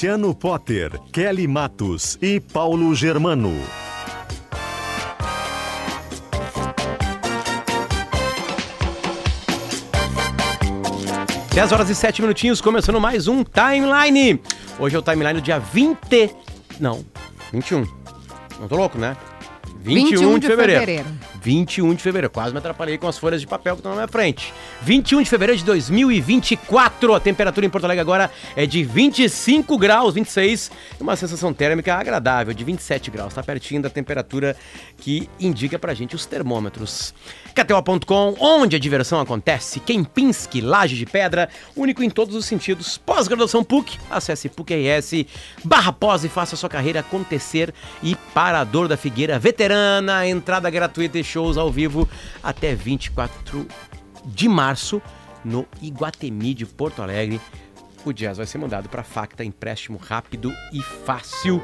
Luciano Potter, Kelly Matos e Paulo Germano. 10 horas e 7 minutinhos, começando mais um Timeline. Hoje é o Timeline do dia 20. Não, 21. Não tô louco, né? 21, de, fevereiro. 21 de fevereiro. Quase me atrapalhei com as folhas de papel que estão na minha frente. 21 de fevereiro de 2024. A temperatura em Porto Alegre agora é de 25 graus, 26. E uma sensação térmica agradável de 27 graus. Está pertinho da temperatura que indica pra gente os termômetros. KTO.com, onde a diversão acontece. Kempinski, Laje de Pedra, único em todos os sentidos. Pós-graduação PUC, acesse PUC-RS, barra pós e faça sua carreira acontecer. E Parador da Figueira, veterana, entrada gratuita e shows ao vivo até 24 de março no Iguatemi de Porto Alegre. O jazz vai ser mandado para Facta, empréstimo rápido e fácil.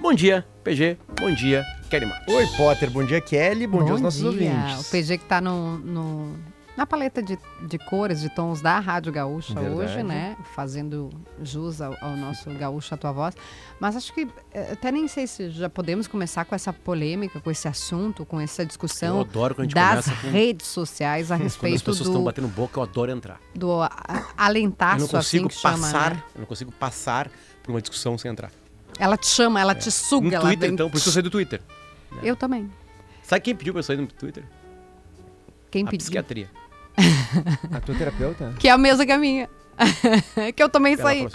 Bom dia, PG. Bom dia, Kelly Matos. Oi, Potter. Bom dia, Kelly. Bom, dia aos nossos ouvintes. O PG que tá no, no- na paleta de, de cores, de tons da Rádio Gaúcha Verdade. hoje, né? Fazendo jus ao, ao nosso Gaúcha, a tua voz. Mas acho que eh, até nem sei se já podemos começar com essa polêmica, com esse assunto, com essa Eu discussão adoro quando a gente das começa com... redes sociais a Quando as respeito pessoas estão do, batendo boca, eu adoro entrar. do a- alentaço, Eu não consigo assim que chama, passar, né? eu não consigo passar por uma discussão sem entrar. Ela te chama, ela te No suga. ela Twitter, vem- então, por isso eu saí do Twitter. Eu também. Sabe quem pediu pra eu sair do Twitter? Quem a pediu? psiquiatria. A tua terapeuta? Que é a mesma que a minha. que eu também Ela saí. falou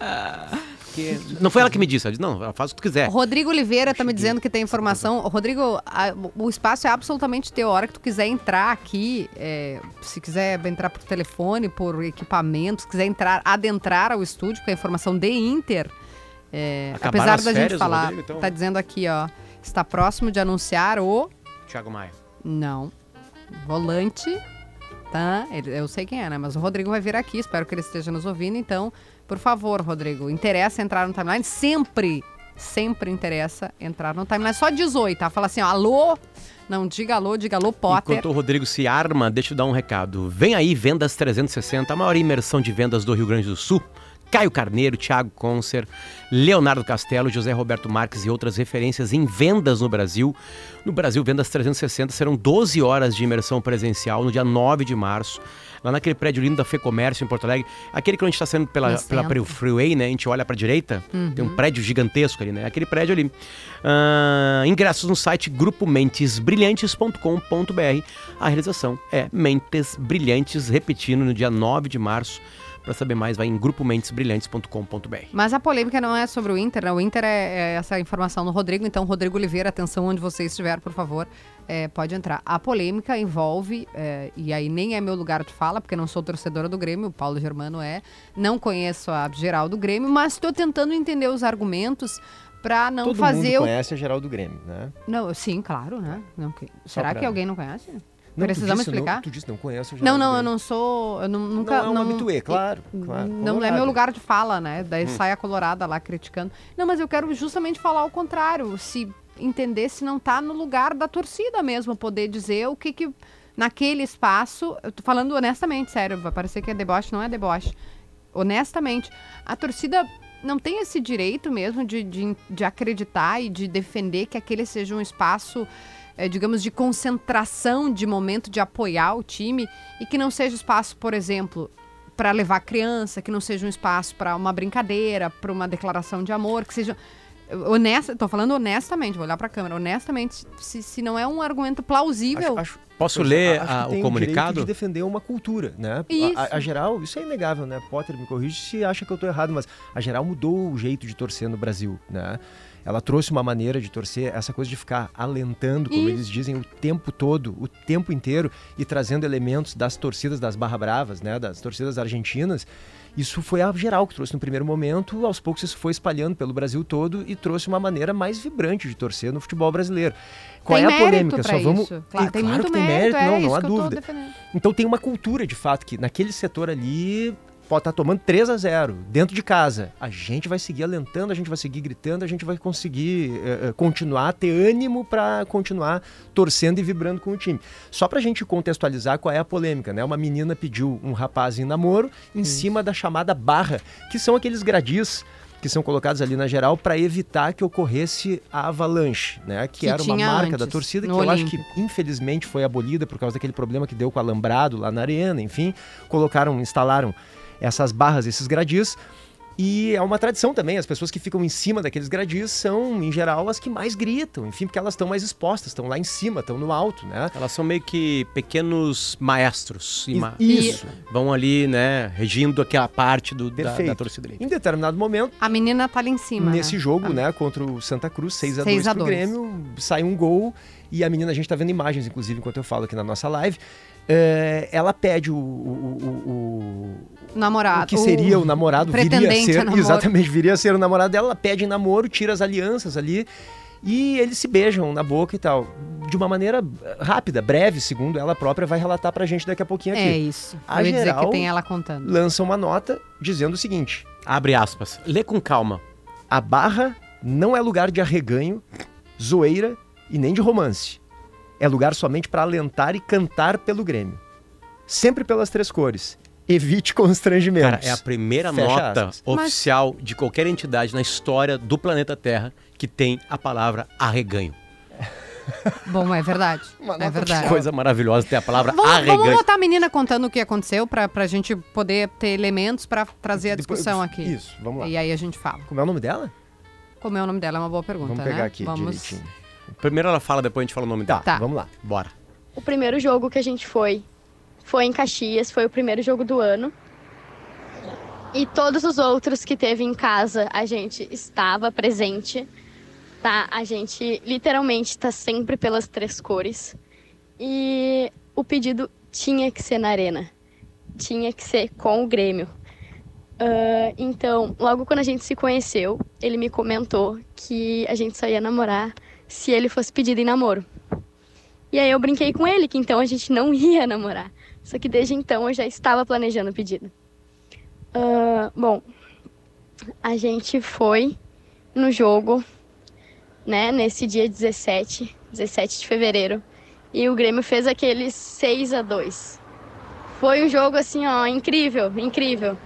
assim, "Porque-" Não foi ela que me disse, ela disse, não, ela faz o que tu quiser. Rodrigo Oliveira tá me dizendo que tem informação. Rodrigo, a- o espaço é absolutamente teu. A hora que tu quiser entrar aqui, é, se quiser entrar por telefone, por equipamento, se quiser entrar, adentrar ao estúdio com a informação de Inter, é, apesar da gente férias do falar, Rodrigo, então? tá dizendo aqui, ó, está próximo de anunciar o Thiago Maia. não volante, tá? Ele- eu sei quem é, né? Mas o Rodrigo vai vir aqui. Espero que ele esteja nos ouvindo. Então, por favor, Rodrigo, interessa entrar no timeline sempre. Sempre interessa entrar no timeline. Só 18, tá? Fala assim, ó, alô. Não, diga alô, diga alô, Potter. Enquanto o Rodrigo se arma, deixa eu dar um recado. Vem aí, Vendas 360, a maior imersão de vendas do Rio Grande do Sul. Caio Carneiro, Thiago Concer, Leonardo Castelo, José Roberto Marques e outras referências em vendas no Brasil. No Brasil, Vendas 360 serão 12 horas de imersão presencial no dia 9 de março, lá naquele prédio lindo da Fecomércio em Porto Alegre. Aquele que a gente está saindo pela, pela centro. Freeway, né? A gente olha para direita, tem um prédio gigantesco ali, né? Aquele prédio ali. Ah, ingressos no site grupomentesbrilhantes.com.br. A realização é Mentes Brilhantes, repetindo no dia 9 de março. Para saber mais, vai em grupomentesbrilhantes.com.br. Mas a polêmica não é sobre o Inter, né? O Inter é, é essa informação no Rodrigo. Então, Rodrigo Oliveira, atenção onde você estiver, por favor, é, pode entrar. A polêmica envolve, é, e aí nem é meu lugar de fala, porque não sou torcedora do Grêmio, o Paulo Germano é. Não conheço a geral do Grêmio, mas estou tentando entender os argumentos para não Todo fazer mundo o. conhece a geral do Grêmio, né? Não, sim, claro, né? Não, que- Será pra- que alguém não conhece? Não, tu Precisamos disse, explicar? Não, tu disse não conhece Não, não, eu não sou. Eu não, nunca. Não é um habitué, claro, claro, Não é meu lugar de fala, né? Daí Hum. sai a colorada lá criticando. Não, mas eu quero justamente falar o contrário. Se entender se não tá no lugar da torcida mesmo, poder dizer o que que. Naquele espaço, eu tô falando honestamente, sério, vai parecer que é deboche, não é deboche. Honestamente, a torcida não tem esse direito mesmo de, de, de acreditar e de defender que aquele seja um espaço eh, digamos, de concentração de momento de apoiar o time e que não seja espaço, por exemplo, para levar criança, que não seja um espaço para uma brincadeira, para uma declaração de amor, que seja honesta, tô falando honestamente, vou olhar para a câmera, honestamente, se, se não é um argumento plausível, Acho- acho- Posso Pois, ler acho que a- tem o o comunicado? direito de defender uma cultura, né? A- Isso. A, geral, isso é inegável, né? Potter me corrige se acha que eu tô errado, mas a geral mudou o jeito de torcer no Brasil, né? Ela trouxe uma maneira de torcer, essa coisa de ficar alentando, como Isso. eles dizem, o tempo todo, o tempo inteiro, e trazendo elementos das torcidas das Barra Bravas, né, das torcidas argentinas. Isso foi a geral que trouxe no primeiro momento, aos poucos isso foi espalhando pelo Brasil todo e trouxe uma maneira mais vibrante de torcer no futebol brasileiro. Qual tem é a polêmica? Só vamos. isso. Claro, E tem claro muito que tem mérito, mérito, é não, não há dúvida. Então tem uma cultura, de fato, que naquele setor ali pode estar tomando 3 a 0 dentro de casa. A gente vai seguir alentando, a gente vai seguir gritando, a gente vai conseguir eh, eh, continuar a ter ânimo para continuar torcendo e vibrando com o time. Só pra gente contextualizar qual é a polêmica, né? Uma menina pediu um rapaz em namoro em cima da chamada barra, que são aqueles gradis que são colocados ali na geral para evitar que ocorresse a avalanche, né? Que, Que era uma marca da antes, torcida que eu acho que infelizmente foi abolida por causa daquele problema que deu com o alambrado lá na arena, enfim, colocaram, instalaram essas barras, esses gradis. E é uma tradição também, as pessoas que ficam em cima daqueles gradis são, em geral, as que mais gritam, enfim, porque elas estão mais expostas, estão lá em cima, estão no alto, né? Elas são meio que pequenos maestros. e ma- Isso. Vão ali, né, regindo aquela parte do, da, da torcida. Em determinado momento, A menina tá ali em cima. nesse né? jogo, Ah. né, contra o Santa Cruz, 6 a 6 2 a pro 2. Grêmio, sai um gol e a menina, a gente tá vendo imagens, inclusive, enquanto eu falo aqui na nossa live, eh, ela pede o, o- o- o- Namorado. o que seria o namorado, viria a a ser, namoro. exatamente, viria a ser o namorado dela, ela pede namoro, tira as alianças ali e eles se beijam na boca e tal, de uma maneira eh, rápida, breve, segundo ela própria vai relatar pra gente daqui a pouquinho aqui. É isso. A Eu ia dizer geral- que tem ela contando. Lança uma nota dizendo o seguinte: Abre aspas. Lê com calma. a barra não é lugar de arreganho, zoeira e nem de romance. É lugar somente para alentar e cantar pelo Grêmio. Sempre pelas três cores. Evite constrangimentos. Cara, é a primeira Fecha nota aspas. oficial de qualquer entidade na história do planeta Terra que tem a palavra arreganho. Bom, é verdade. É verdade. Coisa maravilhosa ter a palavra Vamos, vamos arreganho. botar a menina contando o que aconteceu pra, pra gente poder ter elementos pra trazer a Depois- discussão aqui. Isso, vamos lá. E aí a gente fala. Como é o nome dela? Como é o nome dela? É uma boa pergunta, Vamos pegar né? aqui Vamos... direitinho. Primeiro ela fala, depois a gente fala o nome Tá, dela. Tá. vamos lá. Bora. O primeiro jogo que a gente foi foi em Caxias, foi o primeiro jogo do ano. E todos os outros que teve em casa, a gente estava presente, tá? A gente literalmente está sempre pelas três cores. E o pedido tinha que ser na arena. Tinha que ser com o Grêmio. Ah, então, logo quando a gente se conheceu, ele me comentou que a gente só ia namorar se ele fosse pedido em namoro. E aí eu brinquei com ele que então a gente não ia namorar. Só que desde então eu já estava planejando o pedido. Ah, bom, a gente foi no jogo, né, nesse dia 17, 17 de fevereiro. E o Grêmio fez aquele 6 a 2 Foi um jogo assim, ó, incrível, incrível.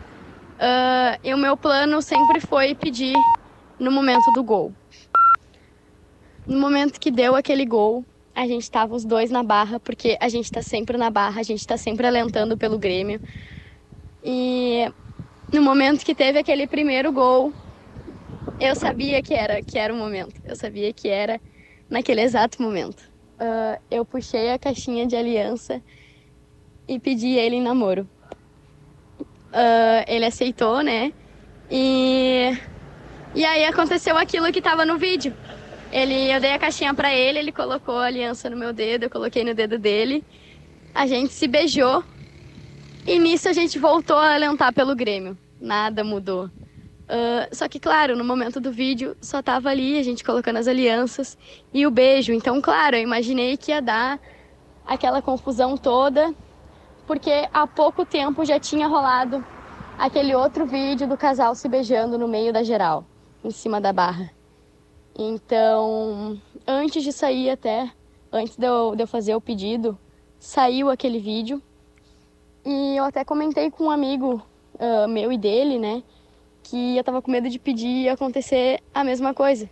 Ah, e o meu plano sempre foi pedir no momento do gol. No momento que deu aquele gol, a gente tava os dois na barra, porque a gente tá sempre na barra, a gente tá sempre alentando pelo Grêmio. E no momento que teve aquele primeiro gol, eu sabia que era, que era o momento. Eu sabia que era naquele exato momento. Ah, eu puxei a caixinha de aliança e pedi ele em namoro. Ah, ele aceitou, né? E, e aí aconteceu aquilo que tava no vídeo. Ele, eu dei a caixinha pra ele, ele colocou a aliança no meu dedo, eu coloquei no dedo dele. A gente se beijou. E nisso a gente voltou a alentar pelo Grêmio. Nada mudou. Ah, só que, claro, no momento do vídeo só tava ali a gente colocando as alianças e o beijo. Então, claro, eu imaginei que ia dar aquela confusão toda, porque há pouco tempo já tinha rolado aquele outro vídeo do casal se beijando no meio da geral, em cima da barra. Então, antes de sair até, antes de eu, de eu fazer o pedido, saiu aquele vídeo. E eu até comentei com um amigo ah, meu e dele, né? Que eu tava com medo de pedir e acontecer a mesma coisa,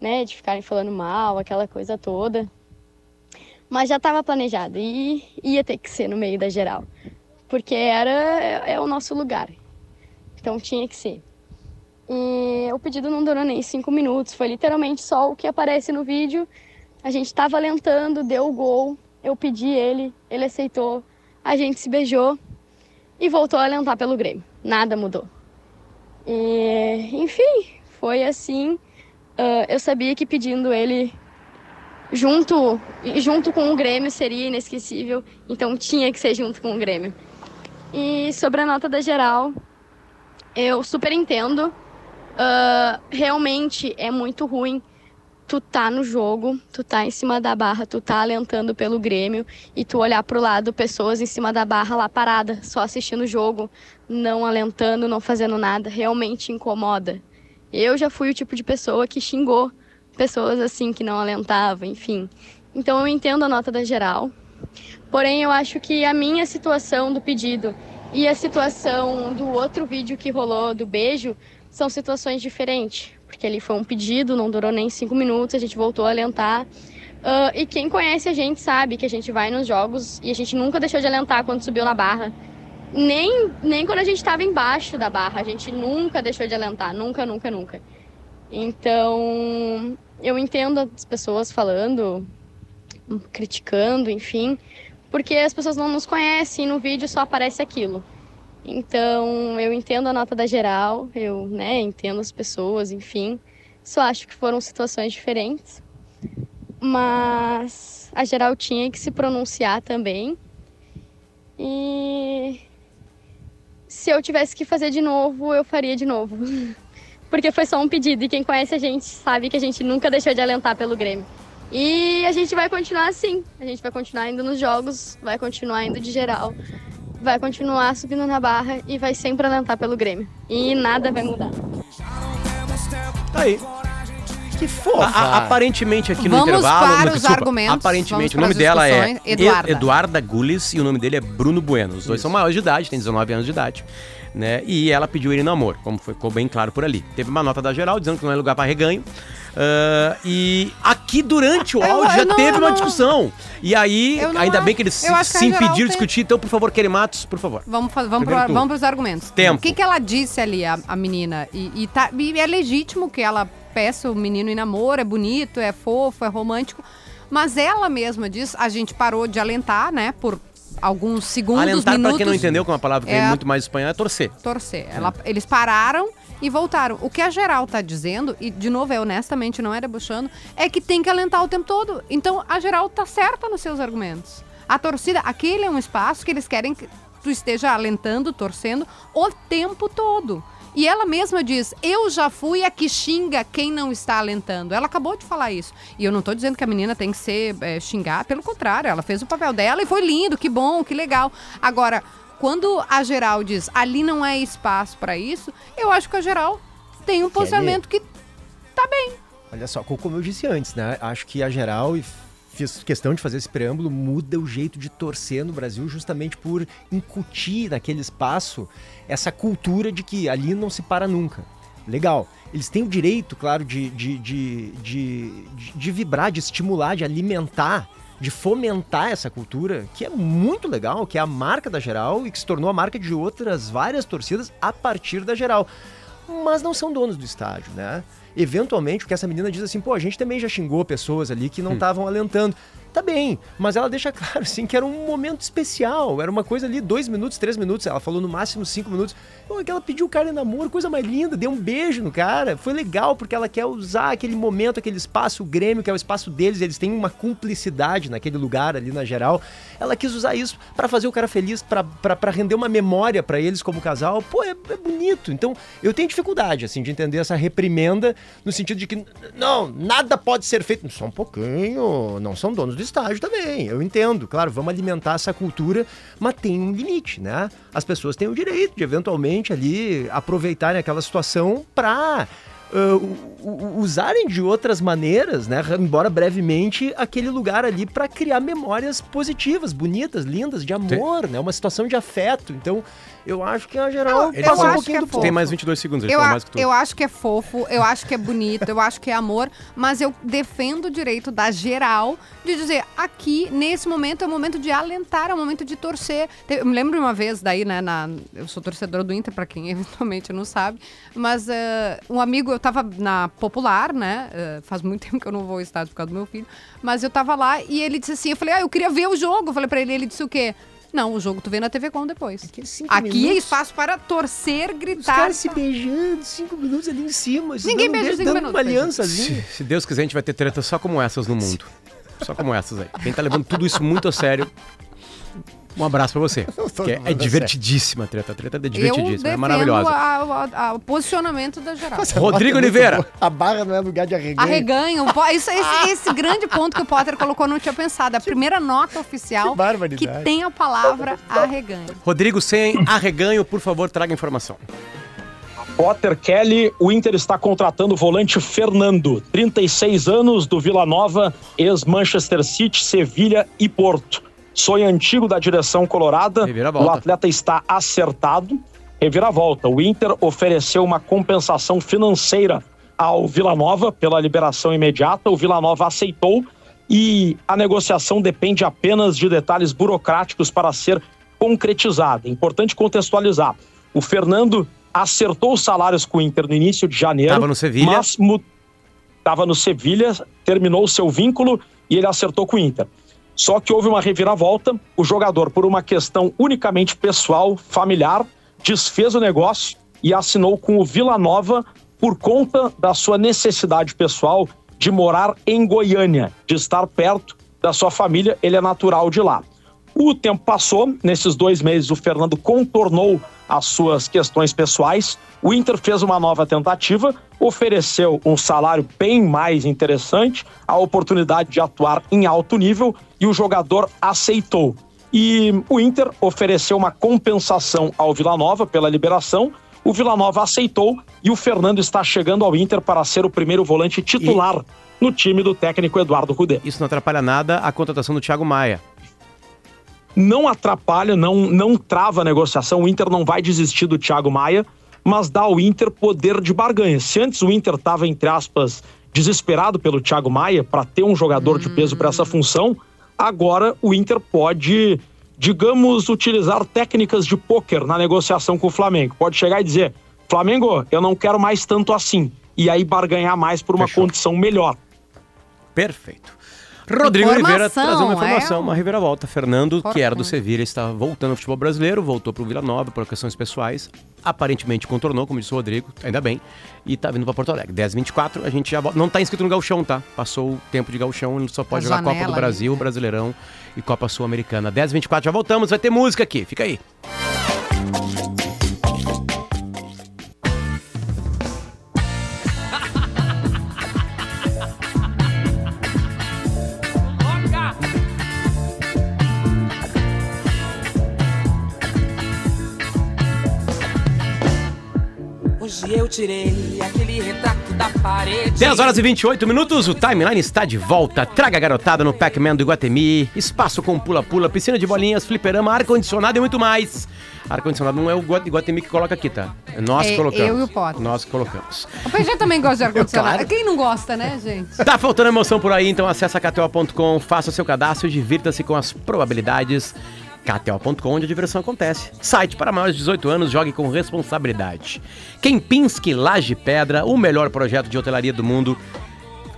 né? De ficarem falando mal, aquela coisa toda. Mas já estava planejado e ia ter que ser no meio da geral. Porque era é, é o nosso lugar. Então tinha que ser. E o pedido não durou nem cinco minutos, foi literalmente só o que aparece no vídeo. A gente estava alentando, deu o gol, eu pedi ele, ele aceitou, a gente se beijou e voltou a alentar pelo Grêmio. Nada mudou. E, enfim, foi assim uh, eu sabia que pedindo ele junto, junto com o Grêmio seria inesquecível, então tinha que ser junto com o Grêmio. E sobre a nota da geral, eu super entendo. Uh, realmente é muito ruim tu tá no jogo, tu tá em cima da barra, tu tá alentando pelo Grêmio e tu olhar pro lado, pessoas em cima da barra lá parada, só assistindo o jogo, não alentando, não fazendo nada, realmente incomoda. Eu já fui o tipo de pessoa que xingou pessoas assim que não alentavam, enfim. Então eu entendo a nota da geral. Porém, eu acho que a minha situação do pedido e a situação do outro vídeo que rolou do beijo são situações diferentes. Porque ali foi um pedido, não durou nem cinco minutos, a gente voltou a alentar. Uh, e quem conhece a gente sabe que a gente vai nos jogos e a gente nunca deixou de alentar quando subiu na barra. Nem, nem quando a gente estava embaixo da barra, a gente nunca deixou de alentar, nunca, nunca, nunca. Então, eu entendo as pessoas falando, criticando, enfim, porque as pessoas não nos conhecem e no vídeo só aparece aquilo. Então, eu entendo a nota da geral, eu né, entendo as pessoas, enfim. Só acho que foram situações diferentes. Mas a geral tinha que se pronunciar também. E se eu tivesse que fazer de novo, eu faria de novo. Porque foi só um pedido e quem conhece a gente sabe que a gente nunca deixou de alentar pelo Grêmio. E a gente vai continuar assim. A gente vai continuar indo nos jogos, vai continuar indo de geral vai continuar subindo na barra e vai sempre alentar pelo Grêmio. E nada vai mudar. Tá aí. Que fofa. A, aparentemente aqui no Vamos intervalo. Para no, os desculpa, argumentos. Aparentemente, o nome dela é Eduarda. Eduarda Gules e o nome dele é Bruno Bueno. Os dois Isso. são maiores de idade, tem 19 anos de idade. Né? E ela pediu ele namoro, como ficou bem claro por ali. Teve uma nota da geral dizendo que não é lugar para reganho. Uh, e aqui durante o áudio já não, teve uma discussão. E aí, ainda bem que eles se, se impediram de discutir. Então, por favor, Kelly Matos, por favor. Vamos, vamos, pro, vamos pros argumentos. Tempo. O que, que ela disse ali, a, a menina? E, e, tá, e é legítimo que ela peça o menino em namoro, é bonito, é fofo, é romântico. Mas ela mesma diz, a gente parou de alentar, né, por alguns segundos, Alentar, minutos. pra quem não entendeu, que é uma palavra que é, muito mais espanhol, é torcer. Torcer. Ela, eles pararam e voltaram. O que a geral tá dizendo, e de novo, é honestamente, não é debochando, é que tem que alentar o tempo todo. Então a geral tá certa nos seus argumentos. A torcida, aquele é um espaço que eles querem que tu esteja alentando, torcendo o tempo todo. E ela mesma diz: Eu já fui a que xinga quem não está alentando. Ela acabou de falar isso. E eu não estou dizendo que a menina tem que ser é, xingar, pelo contrário, ela fez o papel dela e foi lindo, que bom, que legal. Agora, quando a geral diz ali não é espaço para isso, eu acho que a geral tem um posicionamento que tá bem. Olha só, como eu disse antes, né? Acho que a geral e fiz questão de fazer esse preâmbulo muda o jeito de torcer no Brasil justamente por incutir naquele espaço essa cultura de que ali não se para nunca. Legal. Eles têm o direito, claro, de, de, de, de, de vibrar, de estimular, de alimentar de fomentar essa cultura, que é muito legal, que é a marca da Geral e que se tornou a marca de outras várias torcidas a partir da Geral. Mas não são donos do estádio, né? Eventualmente, porque essa menina diz assim, pô, a gente também já xingou pessoas ali que não estavam hum. alentando. Tá bem, mas ela deixa claro, assim, que era um momento especial. Era uma coisa ali, dois minutos, três minutos. Ela falou no máximo cinco minutos. Pô, que ela pediu o cara em namoro, coisa mais linda, deu um beijo no cara. Foi legal, porque ela quer usar aquele momento, aquele espaço, o Grêmio, que é o espaço deles. Eles têm uma cumplicidade naquele lugar ali na geral. Ela quis usar isso para fazer o cara feliz, para render uma memória para eles como casal. Pô, é, é bonito. Então, eu tenho dificuldade, assim, de entender essa reprimenda no sentido de que, não, nada pode ser feito. Só um pouquinho, não são donos do estágio também. Eu entendo, claro, vamos alimentar essa cultura, mas tem um limite, né? As pessoas têm o direito de eventualmente ali aproveitarem aquela situação para uh, usarem de outras maneiras, né, embora brevemente, aquele lugar ali para criar memórias positivas, bonitas, lindas, de amor, né, uma situação de afeto. Então, eu acho que a geral eu, passa um pouquinho é do Tem mais 22 segundos, eu, mais que tu. eu acho que é fofo, eu acho que é bonito, eu acho que é amor, mas eu defendo o direito da geral de dizer aqui, nesse momento, é o momento de alentar, é o momento de torcer. Eu me lembro de uma vez daí, né, na, eu sou torcedora do Inter, para quem eventualmente não sabe, mas uh, um amigo, eu tava na Popular, né, uh, faz muito tempo que eu não vou ao estádio por causa do meu filho, mas eu tava lá e ele disse assim, eu falei, ah, eu queria ver o jogo, eu falei pra ele, ele disse o quê? Não, o jogo tu vê na TV Com depois. Aqui é cinco Aqui é espaço para torcer, Os gritar. caras se beijando, cinco minutos ali em cima. Ninguém dando beija cinco dando minutos, uma aliançazinha. Se, se Deus quiser, a gente vai ter tretas só como essas no mundo. Só como essas aí. Quem tá levando tudo isso muito a sério, um abraço pra você. é, é a divertidíssima a treta. A treta é Eu divertidíssima, é maravilhosa. a- a- a- o posicionamento da geral. Rodrigo Oliveira. boa. A barra não é lugar de arreganho. Arreganho. Isso, esse, esse grande ponto que o Potter colocou, não tinha pensado. A primeira nota oficial Que que tem a palavra arreganho. Rodrigo, sem arreganho, por favor, traga informação. Potter Kelly, o Inter está contratando o volante Fernando, 36 anos, do Vila Nova, ex-Manchester City, Sevilha e Porto. Sonho antigo da direção colorada, o atleta está acertado. Reviravolta, o Inter ofereceu uma compensação financeira ao Vila Nova pela liberação imediata, o Vila Nova aceitou e a negociação depende apenas de detalhes burocráticos para ser concretizada. Importante contextualizar. O Fernando acertou os salários com o Inter no início de janeiro. Tava no Sevilha. Estava no Sevilha, terminou o seu vínculo e ele acertou com o Inter. Só que houve uma reviravolta. O jogador, por uma questão unicamente pessoal, familiar, desfez o negócio e assinou com o Vila Nova por conta da sua necessidade pessoal de morar em Goiânia, de estar perto da sua família. Ele é natural de lá. O tempo passou, nesses dois meses o Fernando contornou as suas questões pessoais. O Inter fez uma nova tentativa, ofereceu um salário bem mais interessante, a oportunidade de atuar em alto nível e o jogador aceitou. E o Inter ofereceu uma compensação ao Vila Nova pela liberação. O Vila Nova aceitou e o Fernando está chegando ao Inter para ser o primeiro volante titular no time do técnico Eduardo Cudê. Isso não atrapalha nada a contratação do Thiago Maia. Não atrapalha, não, não trava a negociação. O Inter não vai desistir do Thiago Maia, mas dá ao Inter poder de barganha. Se antes o Inter estava, entre aspas, desesperado pelo Thiago Maia para ter um jogador de peso para essa função, agora o Inter pode, digamos, utilizar técnicas de pôquer na negociação com o Flamengo. Pode chegar e dizer: Flamengo, eu não quero mais tanto assim. E aí barganhar mais por uma Fechou. condição melhor. Perfeito. Rodrigo Informação, Oliveira trazendo uma informação, é? uma reviravolta. Fernando, que era do. Sevilha, está voltando ao futebol brasileiro, voltou para o Vila Nova por questões pessoais. Aparentemente contornou, como disse o Rodrigo, ainda bem. E tá vindo para Porto Alegre. 10h24, a gente já volta. Não tá inscrito no Galchão, tá? Passou o tempo de Galchão, ele só pode A jogar Copa do Brasil, né? Brasileirão e Copa Sul-Americana. 10h24, já voltamos, vai ter música aqui, fica aí. Hoje tirei aquele retrato da parede. 10 horas e 28 minutos, o timeline está de volta. Traga a garotada no Pac-Man do Iguatemi. Espaço com pula-pula, piscina de bolinhas, fliperama, ar-condicionado e muito mais. Ar-condicionado não é o Igua- Iguatemi que coloca aqui, tá? É nós que É, colocamos. eu e o Potter. Nós que colocamos. O PG também gosta de ar-condicionado. Claro. Quem não gosta, né, gente? Tá faltando emoção por aí, então acessa kto.com, faça seu cadastro e divirta-se com as probabilidades. KTO.com, onde a diversão acontece. Site para maiores de 18 anos, jogue com responsabilidade. Kempinski Laje Pedra, o melhor projeto de hotelaria do mundo.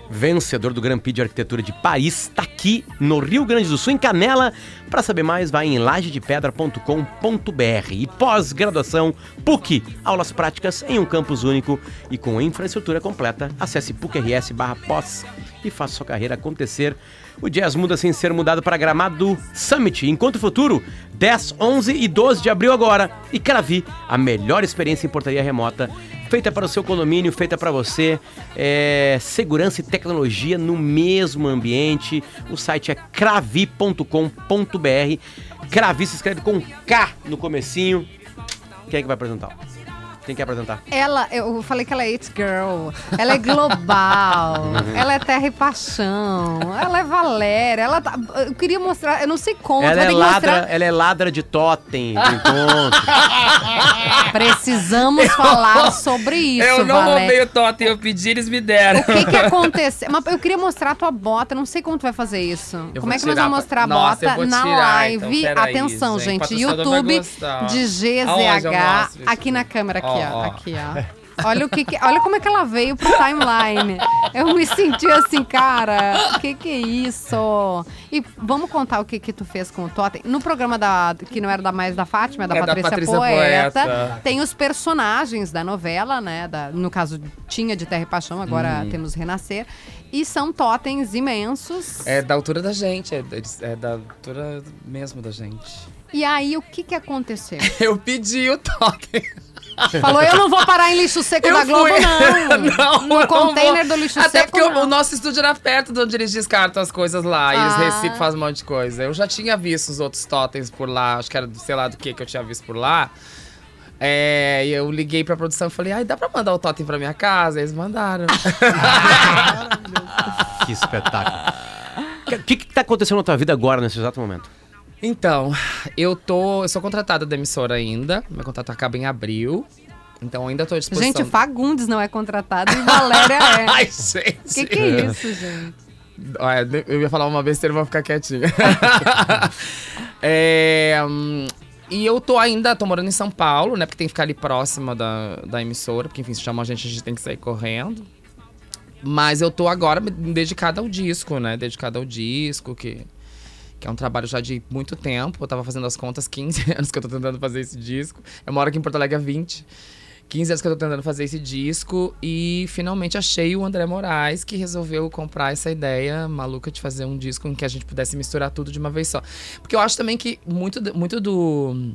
Vencedor do Grand Prix de Arquitetura de Paris, está aqui no Rio Grande do Sul, em Canela. Para saber mais, vai em lajedepedra.com.br. E pós-graduação, PUC, aulas práticas em um campus único e com infraestrutura completa. Acesse PUC-RS barra pós e faça sua carreira acontecer. O Jazz muda sem ser mudado para Gramado Summit. Encontro Futuro, 10, 11 e 12 de abril agora. E Cravi, a melhor experiência em portaria remota, feita para o seu condomínio, feita para você. É, segurança e tecnologia no mesmo ambiente. O site é cravi.com.br. Cravi se escreve com K no comecinho. Quem é que vai apresentar? Quem quer apresentar? Ela, eu falei que ela é it girl. Ela é global. ela é terra e paixão. Ela é Valéria. Ela tá, eu queria mostrar, eu não sei como. Ela é, ladra, mostrar. ela é ladra de totem encontro. Precisamos falar sobre isso, eu não Valéria. roubei o totem, eu pedi, eles me deram. O que que aconteceu? Mas eu queria mostrar a tua bota, não sei como tu vai fazer isso. Eu como é que nós tirar vamos pra- mostrar a Nossa, eu bota na tirar, live? então, Atenção, gente, YouTube de eu GZH. Aqui na câmera, aqui, Ó, ó. ó. Aqui, ó. Olha o que, que- olha como é que ela veio pro timeline. Eu me senti assim, cara, o que que é isso? E vamos contar o que que tu fez com o Totem. No programa da que não era da mais da Fátima, é da É da Patrícia, Patrícia Poeta, Poeta. tem os personagens da novela, né? da- no caso tinha de Terra e Paixão, agora Uhum. temos Renascer, e são totens imensos. É da altura da gente, é, é da altura mesmo da gente. E aí o que que aconteceu? Eu pedi o toque. Falou, eu não vou parar em lixo seco da Globo, não. não, no eu container vou. do lixo Até seco, porque o- não. o nosso estúdio era perto de onde eles descartam as coisas lá. E eles Ah. reciclam, fazem um monte de coisa. Eu já tinha visto os outros totens por lá. Acho que era, do- sei lá, do que que eu tinha visto por lá. É, e eu liguei pra produção e falei, ai, dá pra mandar o totem pra minha casa? Eles mandaram. Que espetáculo. O que, que tá acontecendo na tua vida agora, nesse exato momento? Então, eu tô. Eu sou contratada da emissora ainda. Meu contrato acaba em abril. Então ainda tô à disposição. Gente, Fagundes não é contratado e Valéria é. Ai, gente. O que, que é isso, gente? Eu ia falar uma besteira, vou ficar quietinha. É, hum, e eu tô ainda, tô morando em São Paulo, né? Porque tem que ficar ali próxima da, da emissora, porque enfim, se chama a gente, a gente tem que sair correndo. Mas eu tô agora dedicada ao disco, né? Dedicada ao disco, que, que é um trabalho já de muito tempo. Eu tava fazendo as contas, 15 anos que eu tô tentando fazer esse disco. Eu moro aqui em Porto Alegre há 20. 15 anos que eu tô tentando fazer esse disco e finalmente achei o André Moraes que resolveu comprar essa ideia maluca de fazer um disco em que a gente pudesse misturar tudo de uma vez só. Porque eu acho também que muito, muito do.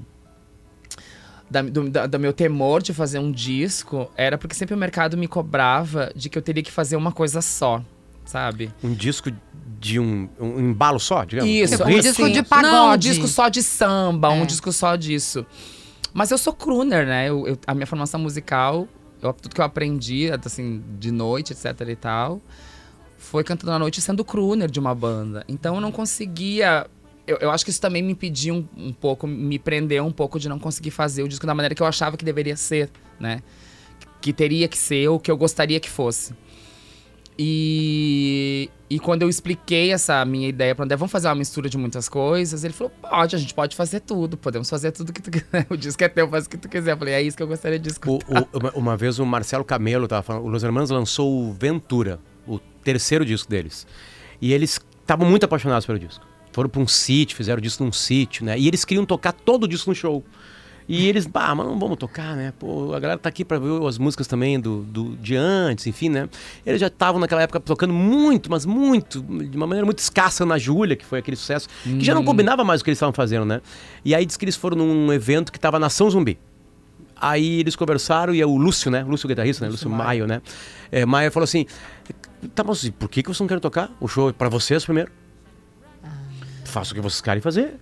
Da, do, da- do meu temor de fazer um disco era porque sempre o mercado me cobrava de que eu teria que fazer uma coisa só, sabe? Um disco de um, um embalo só, digamos? Isso, um assim, disco de Não, um pagode. disco só de samba, É. um disco só disso. Mas eu sou crooner, né? Eu, eu- a minha formação musical, eu- tudo que eu aprendi, assim, de noite, etc e tal, foi cantando à noite sendo crooner de uma banda. Então eu não conseguia. Eu, eu acho que isso também me impediu um, um pouco, me prendeu um pouco de não conseguir fazer o disco da maneira que eu achava que deveria ser, né? Que teria que ser, ou que eu gostaria que fosse. E, e quando eu expliquei essa minha ideia para André, vamos fazer uma mistura de muitas coisas, ele falou: pode, a gente pode fazer tudo, podemos fazer tudo que tu quiser. O disco é teu, faz o que tu quiser. Eu falei: é isso que eu gostaria de O- escutar. o- uma, uma vez o Marcelo Camelo tava falando, o Los Hermanos lançou o Ventura, o terceiro disco deles. E eles estavam muito apaixonados pelo disco. Foram pra um sítio, fizeram o disco num sítio, né? E eles queriam tocar todo o disco no show. E eles, bah, mas não vamos tocar, né? Pô, a galera tá aqui pra ver as músicas também do, do de antes, enfim, né? Eles já estavam naquela época tocando muito, mas muito, de uma maneira muito escassa na Júlia, que foi aquele sucesso, que já não combinava mais o que eles estavam fazendo, né? E aí diz que eles foram num evento que tava Nação Zumbi. Aí eles conversaram e é o Lúcio, né? Lúcio guitarrista, né? Lúcio Maio, né? É, Maio falou assim: tá, mas por que, que vocês não querem tocar? O show é pra vocês primeiro. Faça o que vocês querem fazer.